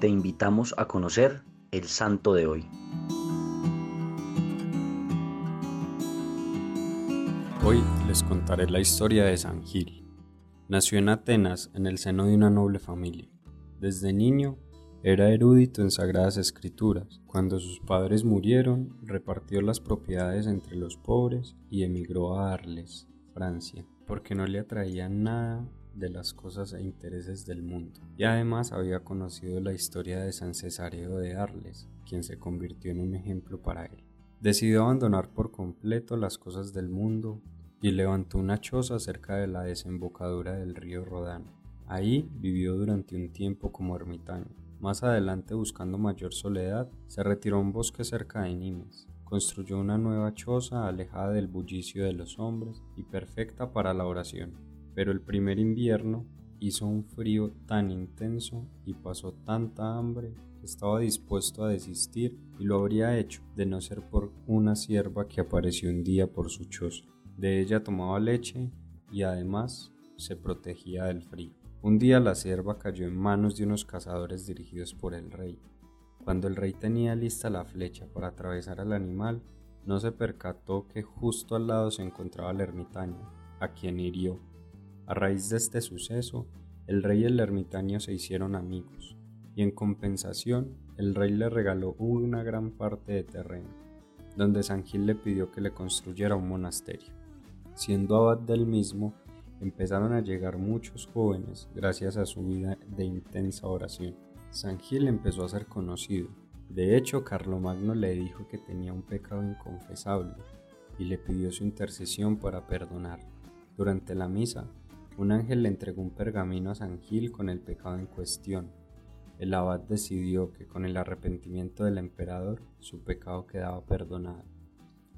te invitamos a conocer el santo de hoy. Hoy les contaré la historia de San Gil. Nació en Atenas en el seno de una noble familia. Desde niño era erudito en sagradas escrituras. Cuando sus padres murieron, repartió las propiedades entre los pobres y emigró a Arles, Francia, porque no le atraían nada de las cosas e intereses del mundo. Y además había conocido la historia de San Cesareo de Arles, quien se convirtió en un ejemplo para él. Decidió abandonar por completo las cosas del mundo y levantó una choza cerca de la desembocadura del río Rodano. Ahí vivió durante un tiempo como ermitaño. Más adelante, buscando mayor soledad, se retiró a un bosque cerca de Nimes. Construyó una nueva choza alejada del bullicio de los hombres y perfecta para la oración. Pero el primer invierno hizo un frío tan intenso y pasó tanta hambre estaba dispuesto a desistir y lo habría hecho de no ser por una sierva que apareció un día por su choza. De ella tomaba leche y además se protegía del frío. Un día la sierva cayó en manos de unos cazadores dirigidos por el rey. Cuando el rey tenía lista la flecha para atravesar al animal, no se percató que justo al lado se encontraba el ermitaño, a quien hirió. A raíz de este suceso, el rey y el ermitaño se hicieron amigos y en compensación el rey le regaló una gran parte de terreno, donde San Gil le pidió que le construyera un monasterio. Siendo abad del mismo, empezaron a llegar muchos jóvenes gracias a su vida de intensa oración. San Gil empezó a ser conocido. De hecho, Carlomagno le dijo que tenía un pecado inconfesable y le pidió su intercesión para perdonarlo. Durante la misa, un ángel le entregó un pergamino a San Gil con el pecado en cuestión el abad decidió que con el arrepentimiento del emperador su pecado quedaba perdonado.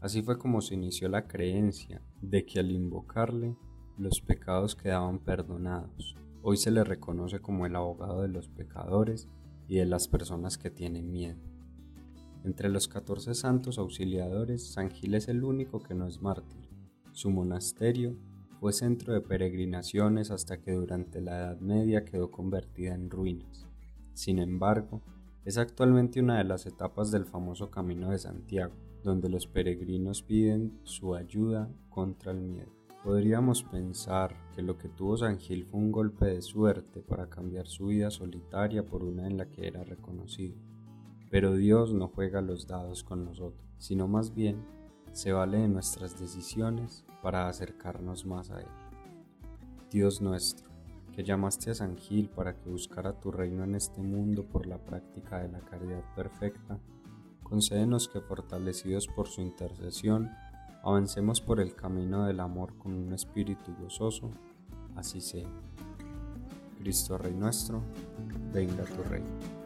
Así fue como se inició la creencia de que al invocarle los pecados quedaban perdonados. Hoy se le reconoce como el abogado de los pecadores y de las personas que tienen miedo. Entre los 14 santos auxiliadores, San Gil es el único que no es mártir. Su monasterio fue centro de peregrinaciones hasta que durante la Edad Media quedó convertida en ruinas. Sin embargo, es actualmente una de las etapas del famoso Camino de Santiago, donde los peregrinos piden su ayuda contra el miedo. Podríamos pensar que lo que tuvo San Gil fue un golpe de suerte para cambiar su vida solitaria por una en la que era reconocido. Pero Dios no juega los dados con nosotros, sino más bien se vale de nuestras decisiones para acercarnos más a Él. Dios nuestro que llamaste a San Gil para que buscara tu reino en este mundo por la práctica de la caridad perfecta, concédenos que fortalecidos por su intercesión, avancemos por el camino del amor con un espíritu gozoso, así sea. Cristo Rey nuestro, venga tu reino.